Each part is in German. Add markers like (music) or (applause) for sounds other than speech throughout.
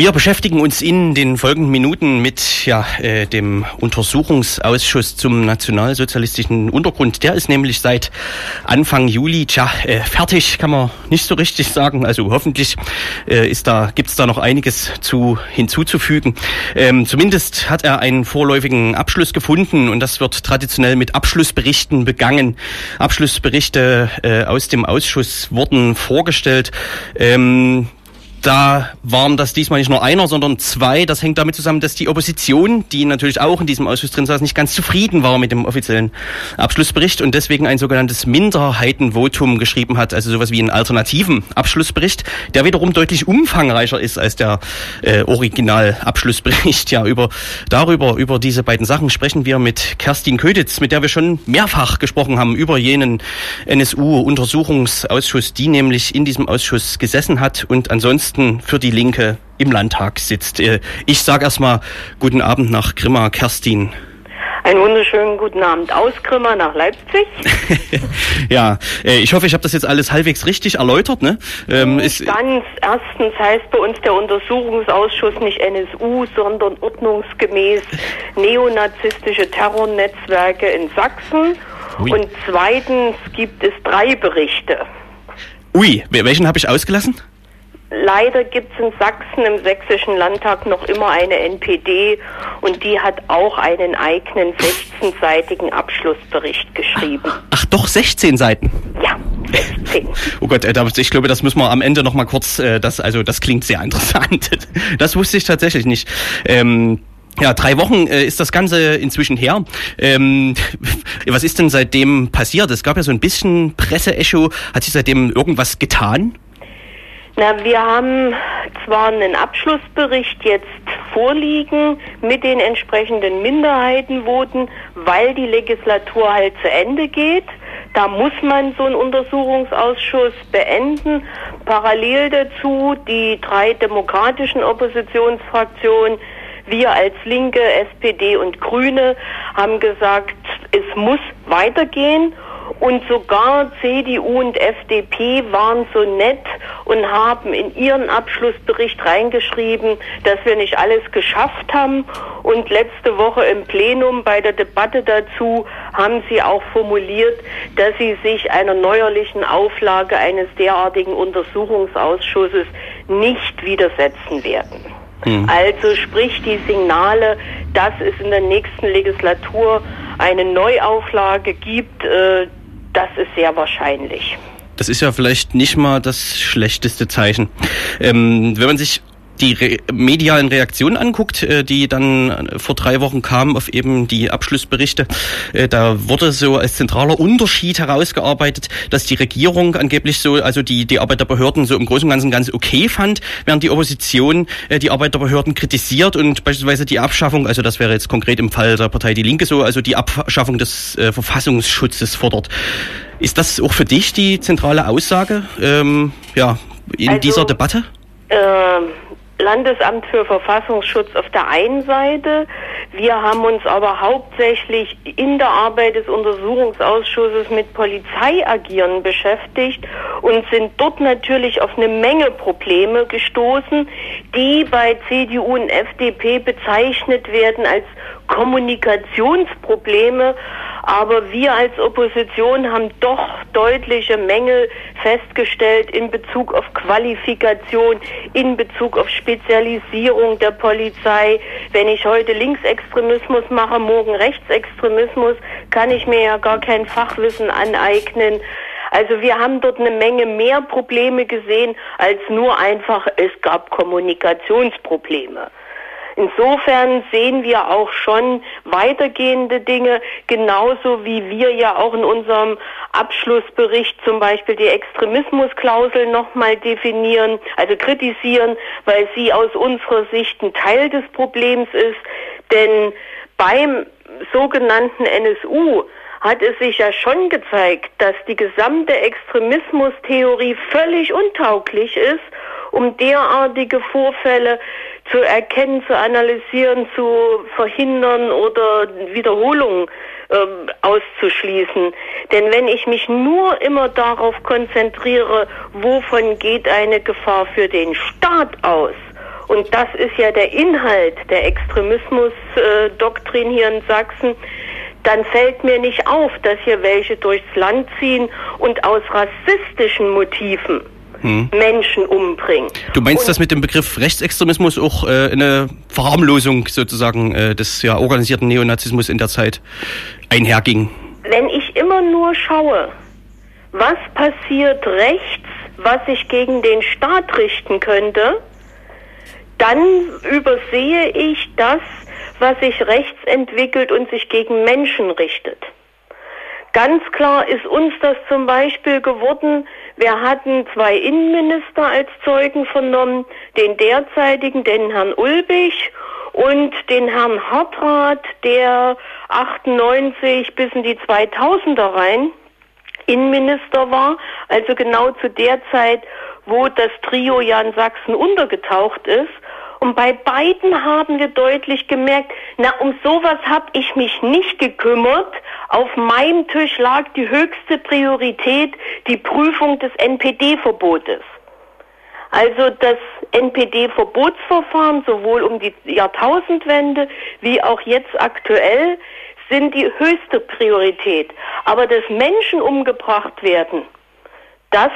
Wir beschäftigen uns in den folgenden Minuten mit ja, äh, dem Untersuchungsausschuss zum nationalsozialistischen Untergrund. Der ist nämlich seit Anfang Juli tja, äh, fertig, kann man nicht so richtig sagen. Also hoffentlich äh, ist da, gibt's da noch einiges zu hinzuzufügen. Ähm, zumindest hat er einen vorläufigen Abschluss gefunden und das wird traditionell mit Abschlussberichten begangen. Abschlussberichte äh, aus dem Ausschuss wurden vorgestellt. Ähm, da waren das diesmal nicht nur einer, sondern zwei. Das hängt damit zusammen, dass die Opposition, die natürlich auch in diesem Ausschuss drin saß, nicht ganz zufrieden war mit dem offiziellen Abschlussbericht und deswegen ein sogenanntes Minderheitenvotum geschrieben hat, also sowas wie einen alternativen Abschlussbericht, der wiederum deutlich umfangreicher ist als der äh, Originalabschlussbericht. Ja, über darüber über diese beiden Sachen sprechen wir mit Kerstin Köditz, mit der wir schon mehrfach gesprochen haben über jenen NSU-Untersuchungsausschuss, die nämlich in diesem Ausschuss gesessen hat und ansonsten Listen für die Linke im Landtag sitzt. Äh, ich sage erstmal guten Abend nach Grimma, Kerstin. Einen wunderschönen guten Abend aus Grimma nach Leipzig. (laughs) ja, äh, ich hoffe, ich habe das jetzt alles halbwegs richtig erläutert. Ne? Ähm, nicht ganz. Erstens heißt bei uns der Untersuchungsausschuss nicht NSU, sondern ordnungsgemäß neonazistische Terrornetzwerke in Sachsen. Ui. Und zweitens gibt es drei Berichte. Ui, welchen habe ich ausgelassen? Leider gibt es in Sachsen im Sächsischen Landtag noch immer eine NPD und die hat auch einen eigenen 16-seitigen Abschlussbericht geschrieben. Ach, ach, doch 16 Seiten? Ja. 16. Oh Gott, äh, ich glaube, das müssen wir am Ende noch mal kurz, äh, das, also das klingt sehr interessant. (laughs) Das wusste ich tatsächlich nicht. Ähm, ja, drei Wochen äh, ist das Ganze inzwischen her. Ähm, (laughs) was ist denn seitdem passiert? Es gab ja so ein bisschen Presseecho. Hat sich seitdem irgendwas getan? Na, wir haben zwar einen Abschlussbericht jetzt vorliegen mit den entsprechenden Minderheitenvoten, weil die Legislatur halt zu Ende geht. Da muss man so einen Untersuchungsausschuss beenden. Parallel dazu die drei demokratischen Oppositionsfraktionen, wir als Linke, SPD und Grüne haben gesagt, es muss weitergehen. Und sogar CDU und FDP waren so nett und haben in ihren Abschlussbericht reingeschrieben, dass wir nicht alles geschafft haben. Und letzte Woche im Plenum bei der Debatte dazu haben sie auch formuliert, dass sie sich einer neuerlichen Auflage eines derartigen Untersuchungsausschusses nicht widersetzen werden. Mhm. Also sprich die Signale, dass es in der nächsten Legislatur eine Neuauflage gibt, äh, das ist sehr wahrscheinlich. Das ist ja vielleicht nicht mal das schlechteste Zeichen. Ähm, wenn man sich die re medialen Reaktionen anguckt, äh, die dann vor drei Wochen kamen auf eben die Abschlussberichte, äh, da wurde so als zentraler Unterschied herausgearbeitet, dass die Regierung angeblich so, also die, die Arbeit der Behörden so im Großen und Ganzen ganz okay fand, während die Opposition äh, die Arbeit der Behörden kritisiert und beispielsweise die Abschaffung, also das wäre jetzt konkret im Fall der Partei Die Linke so, also die Abschaffung des äh, Verfassungsschutzes fordert. Ist das auch für dich die zentrale Aussage ähm, ja, in also, dieser Debatte? Ähm Landesamt für Verfassungsschutz auf der einen Seite. Wir haben uns aber hauptsächlich in der Arbeit des Untersuchungsausschusses mit Polizeiagieren beschäftigt und sind dort natürlich auf eine Menge Probleme gestoßen, die bei CDU und FDP bezeichnet werden als Kommunikationsprobleme aber wir als Opposition haben doch deutliche Mängel festgestellt in Bezug auf Qualifikation, in Bezug auf Spezialisierung der Polizei. Wenn ich heute Linksextremismus mache, morgen Rechtsextremismus, kann ich mir ja gar kein Fachwissen aneignen. Also wir haben dort eine Menge mehr Probleme gesehen als nur einfach, es gab Kommunikationsprobleme. Insofern sehen wir auch schon weitergehende Dinge, genauso wie wir ja auch in unserem Abschlussbericht zum Beispiel die Extremismusklausel nochmal definieren, also kritisieren, weil sie aus unserer Sicht ein Teil des Problems ist. Denn beim sogenannten NSU hat es sich ja schon gezeigt, dass die gesamte Extremismustheorie völlig untauglich ist, um derartige Vorfälle zu erkennen, zu analysieren, zu verhindern oder Wiederholungen ähm, auszuschließen. Denn wenn ich mich nur immer darauf konzentriere, wovon geht eine Gefahr für den Staat aus, und das ist ja der Inhalt der Extremismusdoktrin hier in Sachsen, dann fällt mir nicht auf, dass hier welche durchs Land ziehen und aus rassistischen Motiven hm. Menschen umbringen. Du meinst, und, dass mit dem Begriff Rechtsextremismus auch äh, eine Verharmlosung sozusagen äh, des ja, organisierten Neonazismus in der Zeit einherging? Wenn ich immer nur schaue, was passiert rechts, was sich gegen den Staat richten könnte, dann übersehe ich das, was sich rechts entwickelt und sich gegen Menschen richtet. Ganz klar ist uns das zum Beispiel geworden, wir hatten zwei Innenminister als Zeugen vernommen, den derzeitigen, den Herrn Ulbich und den Herrn Hartrath, der 98 bis in die 2000er rein Innenminister war, also genau zu der Zeit, wo das Trio ja in Sachsen untergetaucht ist. Und bei beiden haben wir deutlich gemerkt, na, um sowas habe ich mich nicht gekümmert. Auf meinem Tisch lag die höchste Priorität die Prüfung des NPD-Verbotes. Also das NPD-Verbotsverfahren, sowohl um die Jahrtausendwende wie auch jetzt aktuell, sind die höchste Priorität. Aber dass Menschen umgebracht werden, das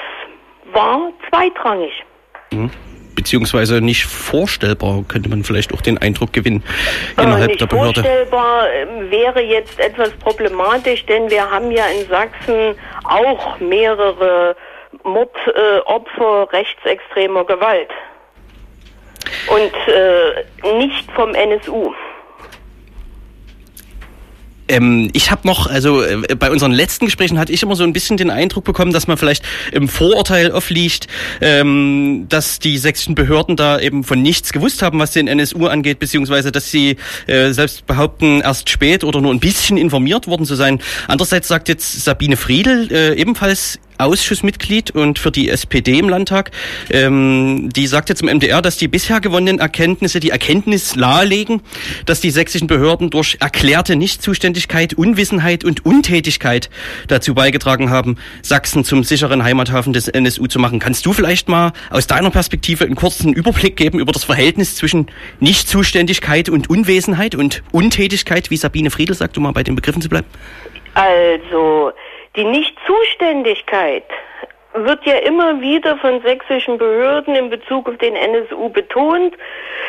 war zweitrangig. Mhm beziehungsweise nicht vorstellbar, könnte man vielleicht auch den Eindruck gewinnen innerhalb nicht der Behörde. Vorstellbar ähm, wäre jetzt etwas problematisch, denn wir haben ja in Sachsen auch mehrere Mordopfer äh, rechtsextremer Gewalt. Und äh, nicht vom NSU. Ähm, ich habe noch, also äh, bei unseren letzten Gesprächen hatte ich immer so ein bisschen den Eindruck bekommen, dass man vielleicht im Vorurteil aufliegt, ähm, dass die sächsischen Behörden da eben von nichts gewusst haben, was den NSU angeht, beziehungsweise dass sie äh, selbst behaupten, erst spät oder nur ein bisschen informiert worden zu sein. Andererseits sagt jetzt Sabine Friedel, äh, ebenfalls Ausschussmitglied und für die SPD im Landtag. Ähm, die sagte zum MDR, dass die bisher gewonnenen Erkenntnisse die Erkenntnis nahelegen, dass die sächsischen Behörden durch erklärte Nichtzuständigkeit, Unwissenheit und Untätigkeit dazu beigetragen haben, Sachsen zum sicheren Heimathafen des NSU zu machen. Kannst du vielleicht mal aus deiner Perspektive einen kurzen Überblick geben über das Verhältnis zwischen Nichtzuständigkeit und Unwesenheit und Untätigkeit, wie Sabine Friedel sagt, um mal bei den Begriffen zu bleiben? Also, die Nichtzuständigkeit wird ja immer wieder von sächsischen Behörden in Bezug auf den NSU betont.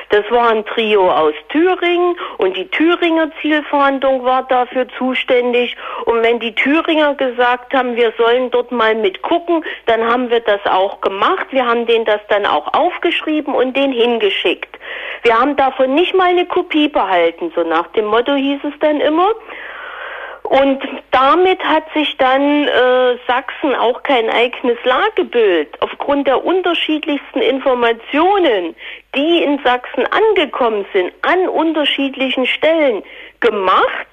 Das war ein Trio aus Thüringen und die Thüringer Zielverhandlung war dafür zuständig. Und wenn die Thüringer gesagt haben, wir sollen dort mal mitgucken, dann haben wir das auch gemacht. Wir haben denen das dann auch aufgeschrieben und den hingeschickt. Wir haben davon nicht mal eine Kopie behalten, so nach dem Motto hieß es dann immer. Und damit hat sich dann äh, Sachsen auch kein eigenes Lagebild aufgrund der unterschiedlichsten Informationen, die in Sachsen angekommen sind, an unterschiedlichen Stellen gemacht.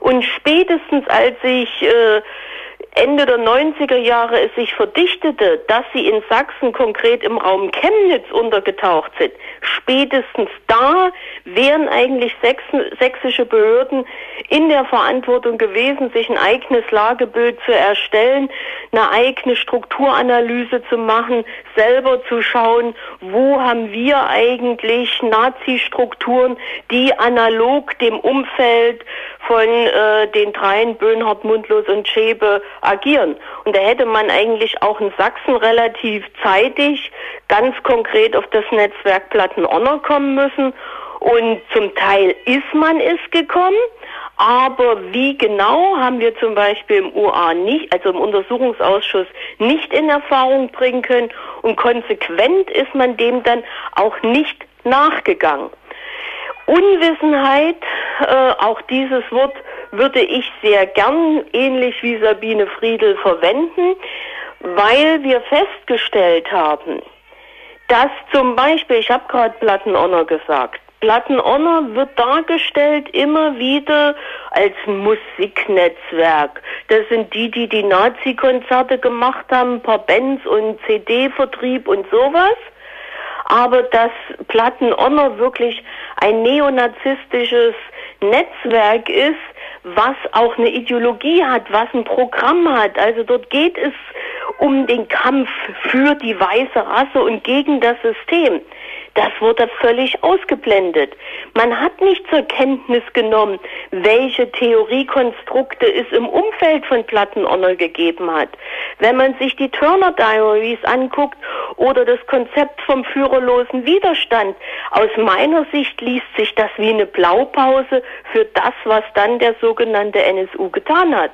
Und spätestens als ich äh, Ende der 90er Jahre es sich verdichtete, dass sie in Sachsen konkret im Raum Chemnitz untergetaucht sind, spätestens da wären eigentlich sächsische Behörden in der Verantwortung gewesen, sich ein eigenes Lagebild zu erstellen, eine eigene Strukturanalyse zu machen, selber zu schauen, wo haben wir eigentlich Nazi-Strukturen, die analog dem Umfeld von äh, den dreien Böhnhardt, Mundlos und Schäbe agieren. Und da hätte man eigentlich auch in Sachsen relativ zeitig ganz konkret auf das Netzwerk Platten-Honor kommen müssen. Und zum Teil ist man es gekommen. Aber wie genau haben wir zum Beispiel im UA nicht, also im Untersuchungsausschuss nicht in Erfahrung bringen können und konsequent ist man dem dann auch nicht nachgegangen. Unwissenheit, äh, auch dieses Wort würde ich sehr gern, ähnlich wie Sabine Friedel, verwenden, weil wir festgestellt haben, dass zum Beispiel, ich habe gerade Plattenonner gesagt, Plattenonner wird dargestellt immer wieder als Musiknetzwerk. Das sind die, die die Nazi-Konzerte gemacht haben, ein paar Bands und CD-Vertrieb und sowas aber dass Platten-Honor wirklich ein neonazistisches Netzwerk ist, was auch eine Ideologie hat, was ein Programm hat. Also dort geht es um den Kampf für die weiße Rasse und gegen das System. Das wurde völlig ausgeblendet. Man hat nicht zur Kenntnis genommen, welche Theoriekonstrukte es im Umfeld von Plattenonner gegeben hat. Wenn man sich die Turner Diaries anguckt oder das Konzept vom führerlosen Widerstand, aus meiner Sicht liest sich das wie eine Blaupause für das, was dann der sogenannte NSU getan hat.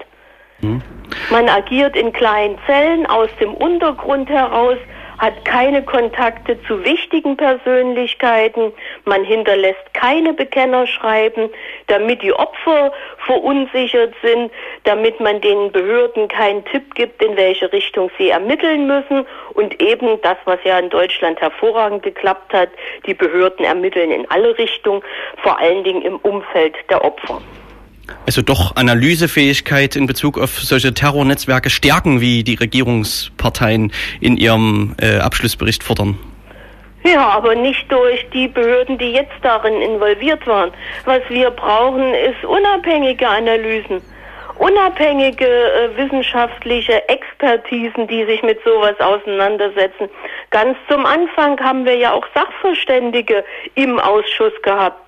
Hm. Man agiert in kleinen Zellen aus dem Untergrund heraus, hat keine Kontakte zu wichtigen Persönlichkeiten, man hinterlässt keine Bekennerschreiben, damit die Opfer verunsichert sind, damit man den Behörden keinen Tipp gibt, in welche Richtung sie ermitteln müssen. Und eben das, was ja in Deutschland hervorragend geklappt hat, die Behörden ermitteln in alle Richtungen, vor allen Dingen im Umfeld der Opfer also doch Analysefähigkeit in Bezug auf solche Terrornetzwerke stärken, wie die Regierungsparteien in ihrem äh, Abschlussbericht fordern. Ja, aber nicht durch die Behörden, die jetzt darin involviert waren. Was wir brauchen, ist unabhängige Analysen, unabhängige äh, wissenschaftliche Expertisen, die sich mit sowas auseinandersetzen. Ganz zum Anfang haben wir ja auch Sachverständige im Ausschuss gehabt.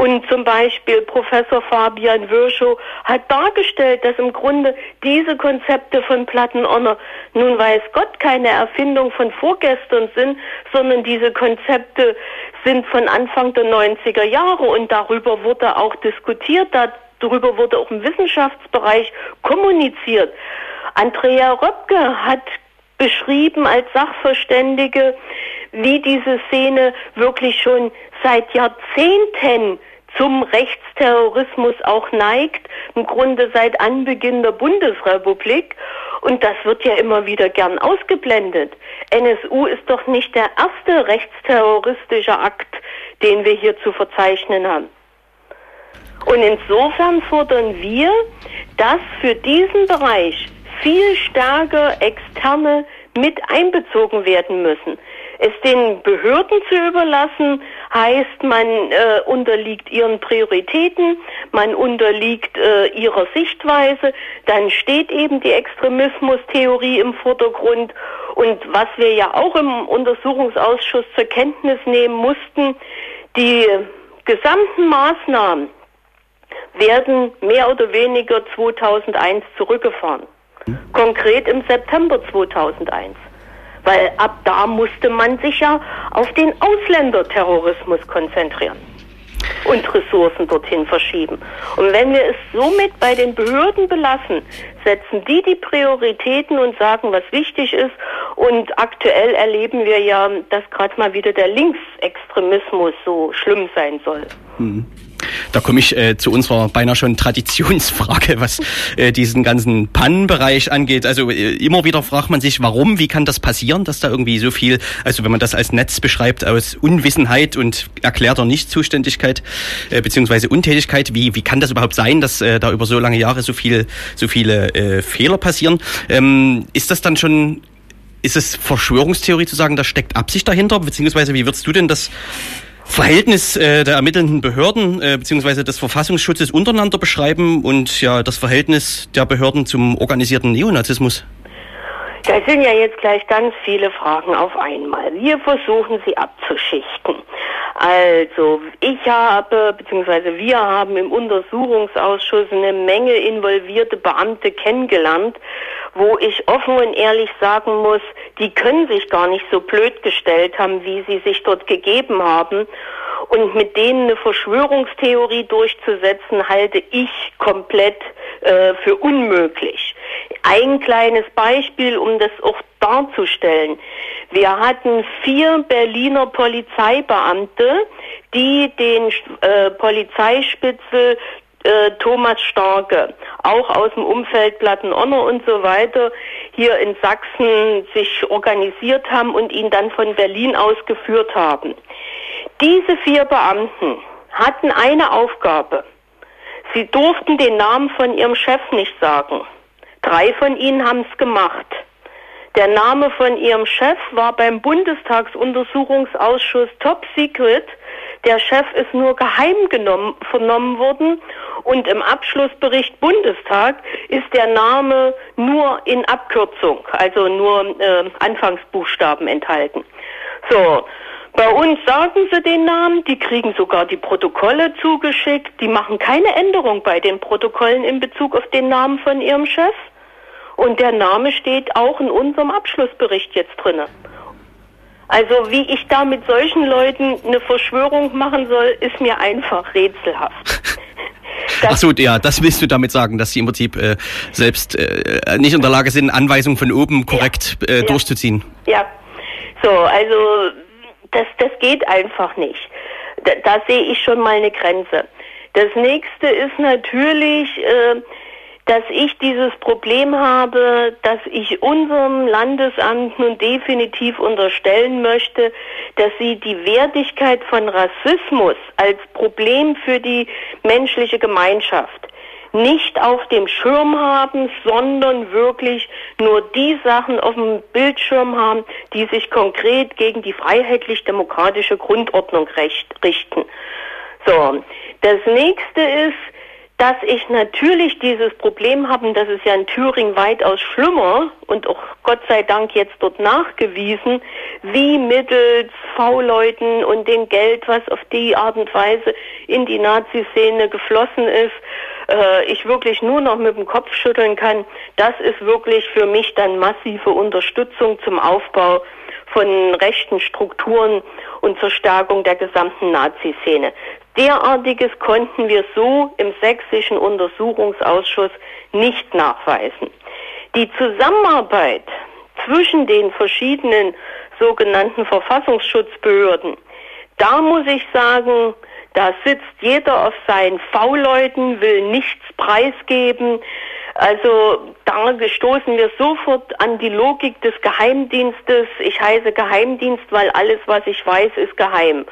Und zum Beispiel Professor Fabian Würschow hat dargestellt, dass im Grunde diese Konzepte von Plattenonner nun weiß Gott keine Erfindung von vorgestern sind, sondern diese Konzepte sind von Anfang der 90er Jahre und darüber wurde auch diskutiert, darüber wurde auch im Wissenschaftsbereich kommuniziert. Andrea Röpke hat beschrieben als Sachverständige, wie diese Szene wirklich schon seit Jahrzehnten zum Rechtsterrorismus auch neigt, im Grunde seit Anbeginn der Bundesrepublik. Und das wird ja immer wieder gern ausgeblendet. NSU ist doch nicht der erste rechtsterroristische Akt, den wir hier zu verzeichnen haben. Und insofern fordern wir, dass für diesen Bereich viel stärker externe mit einbezogen werden müssen. Es den Behörden zu überlassen, heißt, man äh, unterliegt ihren Prioritäten, man unterliegt äh, ihrer Sichtweise, dann steht eben die Extremismustheorie im Vordergrund. Und was wir ja auch im Untersuchungsausschuss zur Kenntnis nehmen mussten, die gesamten Maßnahmen werden mehr oder weniger 2001 zurückgefahren. Konkret im September 2001 weil ab da musste man sich ja auf den Ausländerterrorismus konzentrieren und Ressourcen dorthin verschieben. Und wenn wir es somit bei den Behörden belassen, setzen die die Prioritäten und sagen, was wichtig ist. Und aktuell erleben wir ja, dass gerade mal wieder der Linksextremismus so schlimm sein soll. Mhm. Da komme ich äh, zu unserer beinahe schon Traditionsfrage, was äh, diesen ganzen Pannenbereich angeht. Also äh, immer wieder fragt man sich, warum, wie kann das passieren, dass da irgendwie so viel, also wenn man das als Netz beschreibt, aus Unwissenheit und erklärter Nichtzuständigkeit äh, beziehungsweise Untätigkeit, wie, wie kann das überhaupt sein, dass äh, da über so lange Jahre so viel, so viele äh, Fehler passieren? Ähm, ist das dann schon ist es Verschwörungstheorie zu sagen, da steckt Absicht dahinter? Beziehungsweise wie würdest du denn das Verhältnis äh, der ermittelnden Behörden äh, bzw. des Verfassungsschutzes untereinander beschreiben und ja das Verhältnis der Behörden zum organisierten Neonazismus? Das sind ja jetzt gleich ganz viele Fragen auf einmal. Wir versuchen sie abzuschichten. Also, ich habe, beziehungsweise wir haben im Untersuchungsausschuss eine Menge involvierte Beamte kennengelernt, wo ich offen und ehrlich sagen muss, die können sich gar nicht so blöd gestellt haben, wie sie sich dort gegeben haben. Und mit denen eine Verschwörungstheorie durchzusetzen, halte ich komplett äh, für unmöglich. Ein kleines Beispiel, um das auch darzustellen. Wir hatten vier Berliner Polizeibeamte, die den äh, Polizeispitzel äh, Thomas Starke, auch aus dem Umfeld Plattenonner und so weiter, hier in Sachsen sich organisiert haben und ihn dann von Berlin aus geführt haben. Diese vier Beamten hatten eine Aufgabe. Sie durften den Namen von ihrem Chef nicht sagen. Drei von ihnen haben es gemacht. Der Name von ihrem Chef war beim Bundestagsuntersuchungsausschuss Top Secret. Der Chef ist nur geheim genommen, vernommen worden und im Abschlussbericht Bundestag ist der Name nur in Abkürzung, also nur äh, Anfangsbuchstaben enthalten. So, Bei uns sagen sie den Namen, die kriegen sogar die Protokolle zugeschickt, die machen keine Änderung bei den Protokollen in Bezug auf den Namen von ihrem Chef. Und der Name steht auch in unserem Abschlussbericht jetzt drinne. Also wie ich da mit solchen Leuten eine Verschwörung machen soll, ist mir einfach rätselhaft. (laughs) Ach so, ja, das willst du damit sagen, dass sie im Prinzip äh, selbst äh, nicht in der Lage sind, Anweisungen von oben korrekt ja, äh, durchzuziehen. Ja, so, also das, das geht einfach nicht. Da, da sehe ich schon mal eine Grenze. Das nächste ist natürlich, äh, dass ich dieses Problem habe, dass ich unserem Landesamt nun definitiv unterstellen möchte, dass sie die Wertigkeit von Rassismus als Problem für die menschliche Gemeinschaft nicht auf dem Schirm haben, sondern wirklich nur die Sachen auf dem Bildschirm haben, die sich konkret gegen die freiheitlich-demokratische Grundordnung richten. So, das nächste ist, dass ich natürlich dieses Problem habe, und das ist ja in Thüringen weitaus schlimmer und auch Gott sei Dank jetzt dort nachgewiesen, wie mittels V-Leuten und dem Geld, was auf die Art und Weise in die Nazi-Szene geflossen ist, äh, ich wirklich nur noch mit dem Kopf schütteln kann. Das ist wirklich für mich dann massive Unterstützung zum Aufbau von rechten Strukturen und zur Stärkung der gesamten Nazi-Szene. Derartiges konnten wir so im sächsischen Untersuchungsausschuss nicht nachweisen. Die Zusammenarbeit zwischen den verschiedenen sogenannten Verfassungsschutzbehörden, da muss ich sagen, da sitzt jeder auf seinen V-Leuten, will nichts preisgeben. Also da stoßen wir sofort an die Logik des Geheimdienstes. Ich heiße Geheimdienst, weil alles, was ich weiß, ist geheim.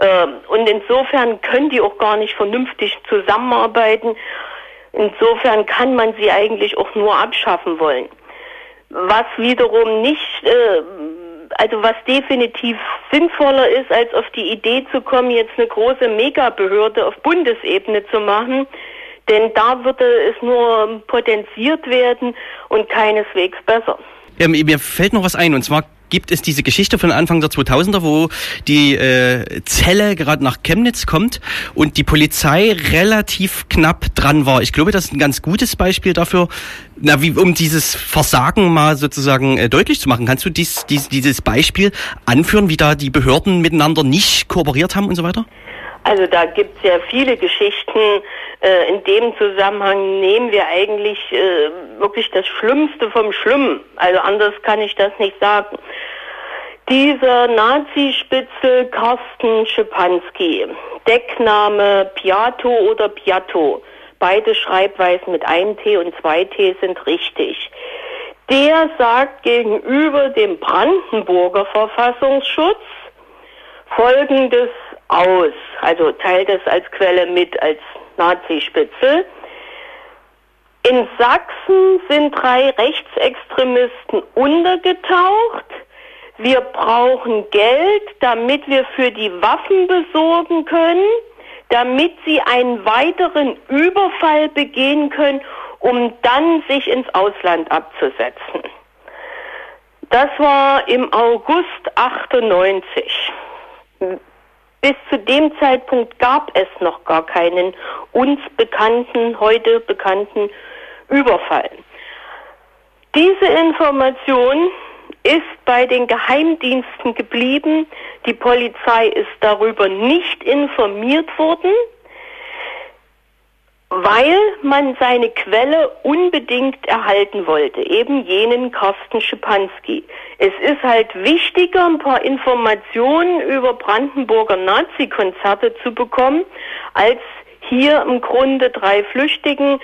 Ähm, und insofern können die auch gar nicht vernünftig zusammenarbeiten. Insofern kann man sie eigentlich auch nur abschaffen wollen. Was wiederum nicht, äh, also was definitiv sinnvoller ist, als auf die Idee zu kommen, jetzt eine große Megabehörde auf Bundesebene zu machen, denn da würde es nur potenziert werden und keineswegs besser. Ja, mir fällt noch was ein, und zwar gibt es diese Geschichte von Anfang der 2000er, wo die äh, Zelle gerade nach Chemnitz kommt und die Polizei relativ knapp dran war. Ich glaube, das ist ein ganz gutes Beispiel dafür, na, wie, um dieses Versagen mal sozusagen äh, deutlich zu machen. Kannst du dies, dies, dieses Beispiel anführen, wie da die Behörden miteinander nicht kooperiert haben und so weiter? Also da gibt es ja viele Geschichten. Äh, in dem Zusammenhang nehmen wir eigentlich äh, wirklich das Schlimmste vom Schlimmen. Also anders kann ich das nicht sagen. Dieser Nazi-Spitzel Carsten Schipanski, Deckname Piato oder Piatto, beide Schreibweisen mit einem T und zwei T sind richtig. Der sagt gegenüber dem Brandenburger Verfassungsschutz Folgendes aus, also teilt es als Quelle mit als Nazi-Spitzel. In Sachsen sind drei Rechtsextremisten untergetaucht. Wir brauchen Geld, damit wir für die Waffen besorgen können, damit sie einen weiteren Überfall begehen können, um dann sich ins Ausland abzusetzen. Das war im August 98. Bis zu dem Zeitpunkt gab es noch gar keinen uns bekannten, heute bekannten Überfall. Diese Information ist bei den Geheimdiensten geblieben. Die Polizei ist darüber nicht informiert worden weil man seine Quelle unbedingt erhalten wollte, eben jenen Carsten Schipanski. Es ist halt wichtiger, ein paar Informationen über Brandenburger Nazi-Konzerte zu bekommen, als hier im Grunde drei Flüchtigen,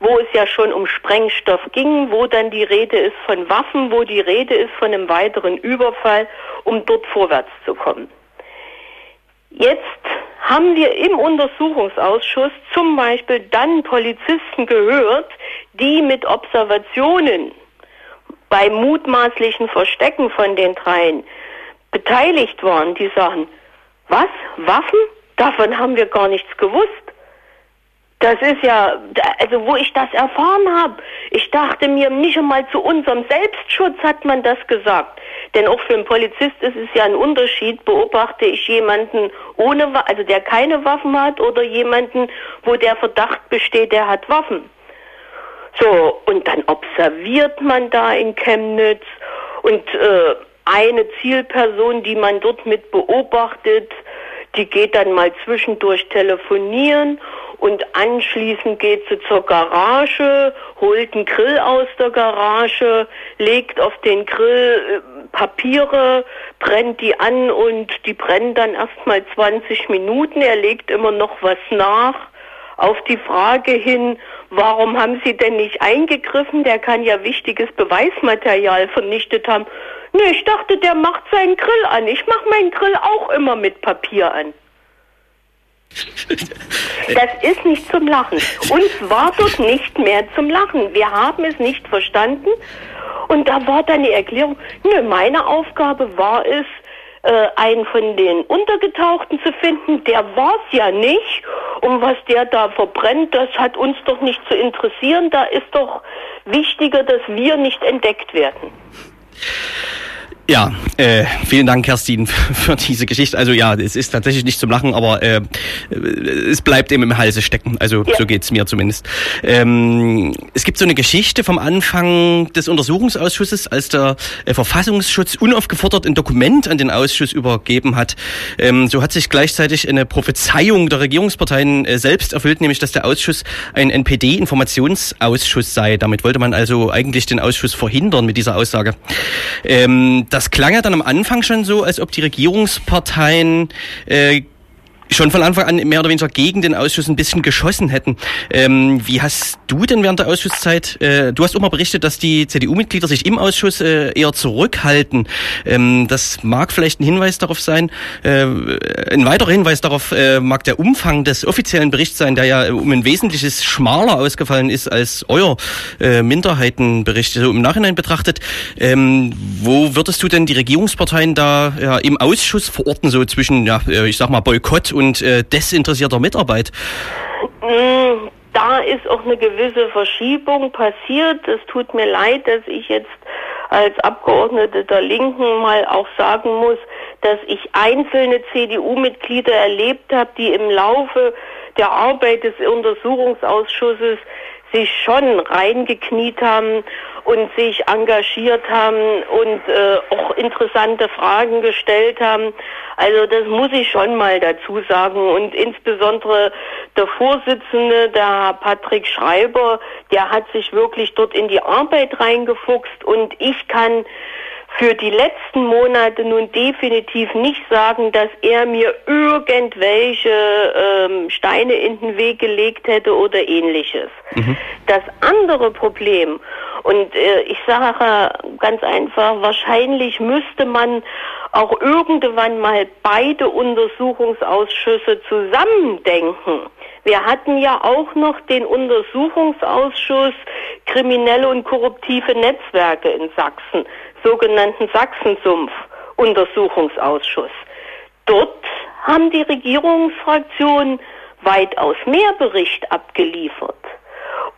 wo es ja schon um Sprengstoff ging, wo dann die Rede ist von Waffen, wo die Rede ist von einem weiteren Überfall, um dort vorwärts zu kommen. Jetzt haben wir im Untersuchungsausschuss zum Beispiel dann Polizisten gehört, die mit Observationen bei mutmaßlichen Verstecken von den dreien beteiligt waren, die sagen, was, Waffen? Davon haben wir gar nichts gewusst. Das ist ja, also wo ich das erfahren habe, ich dachte mir, nicht einmal zu unserem Selbstschutz hat man das gesagt. Denn auch für einen Polizist ist es ja ein Unterschied, beobachte ich jemanden ohne, also der keine Waffen hat oder jemanden, wo der Verdacht besteht, der hat Waffen. So, und dann observiert man da in Chemnitz und äh, eine Zielperson, die man dort mit beobachtet, die geht dann mal zwischendurch telefonieren und anschließend geht sie zur Garage, holt einen Grill aus der Garage, legt auf den Grill äh, Papiere, brennt die an und die brennen dann erstmal 20 Minuten. Er legt immer noch was nach. Auf die Frage hin, warum haben Sie denn nicht eingegriffen? Der kann ja wichtiges Beweismaterial vernichtet haben. Nee, ich dachte, der macht seinen Grill an. Ich mache meinen Grill auch immer mit Papier an. Das ist nicht zum Lachen. Uns war dort nicht mehr zum Lachen. Wir haben es nicht verstanden. Und da war dann die Erklärung, nö, meine Aufgabe war es, äh, einen von den Untergetauchten zu finden. Der war es ja nicht. Und was der da verbrennt, das hat uns doch nicht zu interessieren. Da ist doch wichtiger, dass wir nicht entdeckt werden. Ja, äh, vielen Dank, Kerstin, (laughs) für diese Geschichte. Also ja, es ist tatsächlich nicht zum Lachen, aber äh, es bleibt eben im Halse stecken. Also ja. so geht's mir zumindest. Ähm, es gibt so eine Geschichte vom Anfang des Untersuchungsausschusses, als der äh, Verfassungsschutz unaufgefordert ein Dokument an den Ausschuss übergeben hat. Ähm, so hat sich gleichzeitig eine Prophezeiung der Regierungsparteien äh, selbst erfüllt, nämlich dass der Ausschuss ein NPD-Informationsausschuss sei. Damit wollte man also eigentlich den Ausschuss verhindern mit dieser Aussage. Ähm, das klang ja dann am Anfang schon so, als ob die Regierungsparteien äh, schon von Anfang an mehr oder weniger gegen den Ausschuss ein bisschen geschossen hätten. Ähm, wie hast du denn während der Ausschusszeit, äh, du hast auch mal berichtet, dass die CDU-Mitglieder sich im Ausschuss äh, eher zurückhalten. Ähm, das mag vielleicht ein Hinweis darauf sein. Äh, ein weiterer Hinweis darauf äh, mag der Umfang des offiziellen Berichts sein, der ja um ein wesentliches schmaler ausgefallen ist als euer äh, Minderheitenbericht. So im Nachhinein betrachtet, ähm, wo würdest du denn die Regierungsparteien da ja, im Ausschuss verorten, so zwischen, ja, äh, ich sag mal, Boykott und und äh, desinteressierter Mitarbeit? Mm, da ist auch eine gewisse Verschiebung passiert. Es tut mir leid, dass ich jetzt als Abgeordnete der Linken mal auch sagen muss, dass ich einzelne CDU-Mitglieder erlebt habe, die im Laufe der Arbeit des Untersuchungsausschusses sich schon reingekniet haben und sich engagiert haben und äh, auch interessante Fragen gestellt haben. Also das muss ich schon mal dazu sagen. Und insbesondere der Vorsitzende, der Patrick Schreiber, der hat sich wirklich dort in die Arbeit reingefuchst und ich kann für die letzten Monate nun definitiv nicht sagen, dass er mir irgendwelche ähm, Steine in den Weg gelegt hätte oder ähnliches. Mhm. Das andere Problem, und äh, ich sage ganz einfach, wahrscheinlich müsste man auch irgendwann mal beide Untersuchungsausschüsse zusammendenken. Wir hatten ja auch noch den Untersuchungsausschuss kriminelle und korruptive Netzwerke in Sachsen, sogenannten Sachsensumpf-Untersuchungsausschuss. Dort haben die Regierungsfraktionen weitaus mehr Bericht abgeliefert.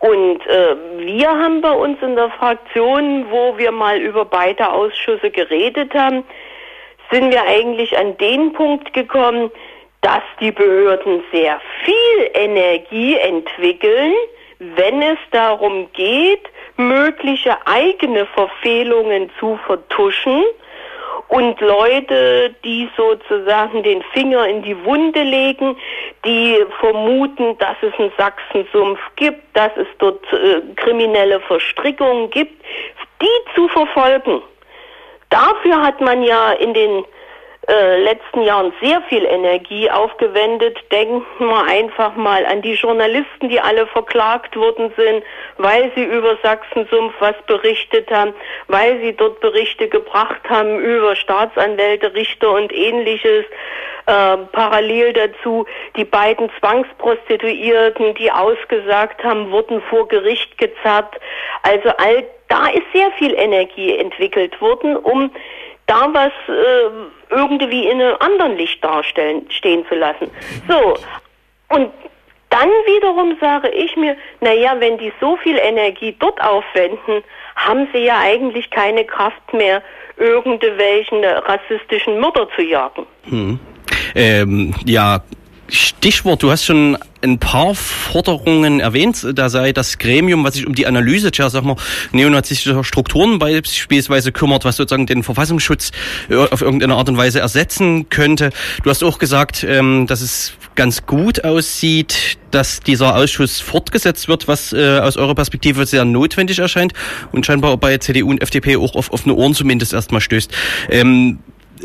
Und äh, wir haben bei uns in der Fraktion, wo wir mal über beide Ausschüsse geredet haben, sind wir eigentlich an den Punkt gekommen, dass die Behörden sehr viel Energie entwickeln, wenn es darum geht, mögliche eigene Verfehlungen zu vertuschen und Leute, die sozusagen den Finger in die Wunde legen, die vermuten, dass es einen Sachsensumpf gibt, dass es dort äh, kriminelle Verstrickungen gibt, die zu verfolgen. Dafür hat man ja in den äh, letzten Jahren sehr viel Energie aufgewendet. Denken wir einfach mal an die Journalisten, die alle verklagt worden sind, weil sie über Sachsensumpf was berichtet haben, weil sie dort Berichte gebracht haben über Staatsanwälte, Richter und ähnliches. Äh, parallel dazu die beiden Zwangsprostituierten, die ausgesagt haben, wurden vor Gericht gezerrt. Also all da ist sehr viel Energie entwickelt worden, um da was äh, irgendwie in einem anderen Licht darstellen stehen zu lassen. So, und dann wiederum sage ich mir, naja, wenn die so viel Energie dort aufwenden, haben sie ja eigentlich keine Kraft mehr, irgendwelchen rassistischen Mörder zu jagen. Hm. Ähm, ja, Stichwort, du hast schon ein paar Forderungen erwähnt. Da sei das Gremium, was sich um die Analyse, tja, sag mal, neonazistischer Strukturen beispielsweise kümmert, was sozusagen den Verfassungsschutz äh, auf irgendeine Art und Weise ersetzen könnte. Du hast auch gesagt, ähm, dass es ganz gut aussieht, dass dieser Ausschuss fortgesetzt wird, was äh, aus eurer Perspektive sehr notwendig erscheint und scheinbar bei CDU und FDP auch auf offene Ohren zumindest erstmal stößt.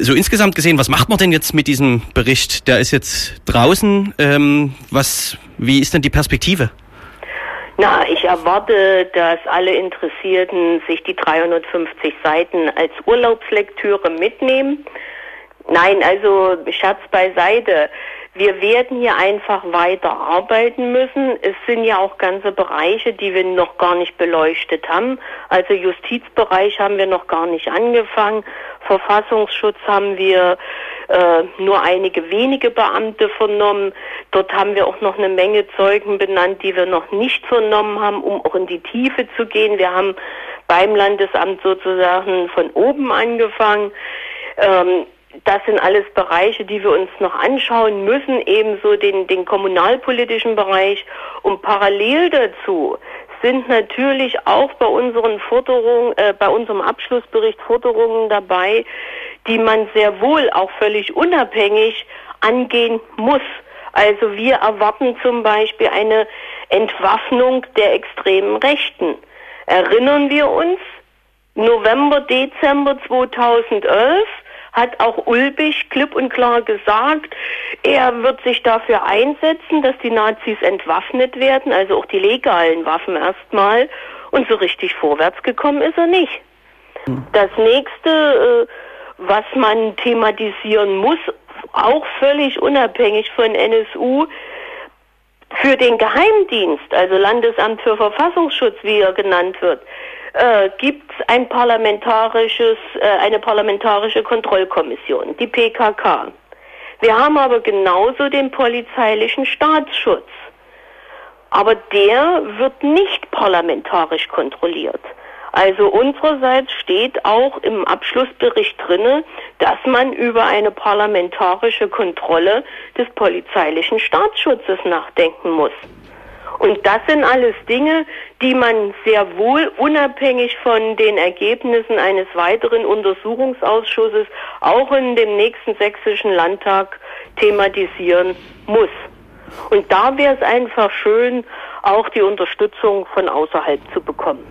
So insgesamt gesehen, was macht man denn jetzt mit diesem Bericht? Der ist jetzt draußen. Ähm, was, wie ist denn die Perspektive? Na, ich erwarte, dass alle Interessierten sich die 350 Seiten als Urlaubslektüre mitnehmen. Nein, also Scherz beiseite. Wir werden hier einfach weiter arbeiten müssen. Es sind ja auch ganze Bereiche, die wir noch gar nicht beleuchtet haben. Also Justizbereich haben wir noch gar nicht angefangen. Verfassungsschutz haben wir äh, nur einige wenige Beamte vernommen. Dort haben wir auch noch eine Menge Zeugen benannt, die wir noch nicht vernommen haben, um auch in die Tiefe zu gehen. Wir haben beim Landesamt sozusagen von oben angefangen. Ähm, das sind alles Bereiche, die wir uns noch anschauen müssen, ebenso den, den kommunalpolitischen Bereich. Und parallel dazu sind natürlich auch bei unseren Forderungen, äh, bei unserem Abschlussbericht Forderungen dabei, die man sehr wohl auch völlig unabhängig angehen muss. Also wir erwarten zum Beispiel eine Entwaffnung der extremen Rechten. Erinnern wir uns, November, Dezember 2011 hat auch Ulbich klipp und klar gesagt, er wird sich dafür einsetzen, dass die Nazis entwaffnet werden, also auch die legalen Waffen erstmal. Und so richtig vorwärts gekommen ist er nicht. Das nächste, äh, was man thematisieren muss, auch völlig unabhängig von NSU, für den Geheimdienst, also Landesamt für Verfassungsschutz, wie er genannt wird, äh, gibt es ein parlamentarisches, äh, eine parlamentarische Kontrollkommission, die PKK. Wir haben aber genauso den polizeilichen Staatsschutz. Aber der wird nicht parlamentarisch kontrolliert. Also unsererseits steht auch im Abschlussbericht drinne, dass man über eine parlamentarische Kontrolle des polizeilichen Staatsschutzes nachdenken muss. Und das sind alles Dinge, die man sehr wohl unabhängig von den Ergebnissen eines weiteren Untersuchungsausschusses auch in dem nächsten sächsischen Landtag thematisieren muss. Und da wäre es einfach schön, auch die Unterstützung von außerhalb zu bekommen.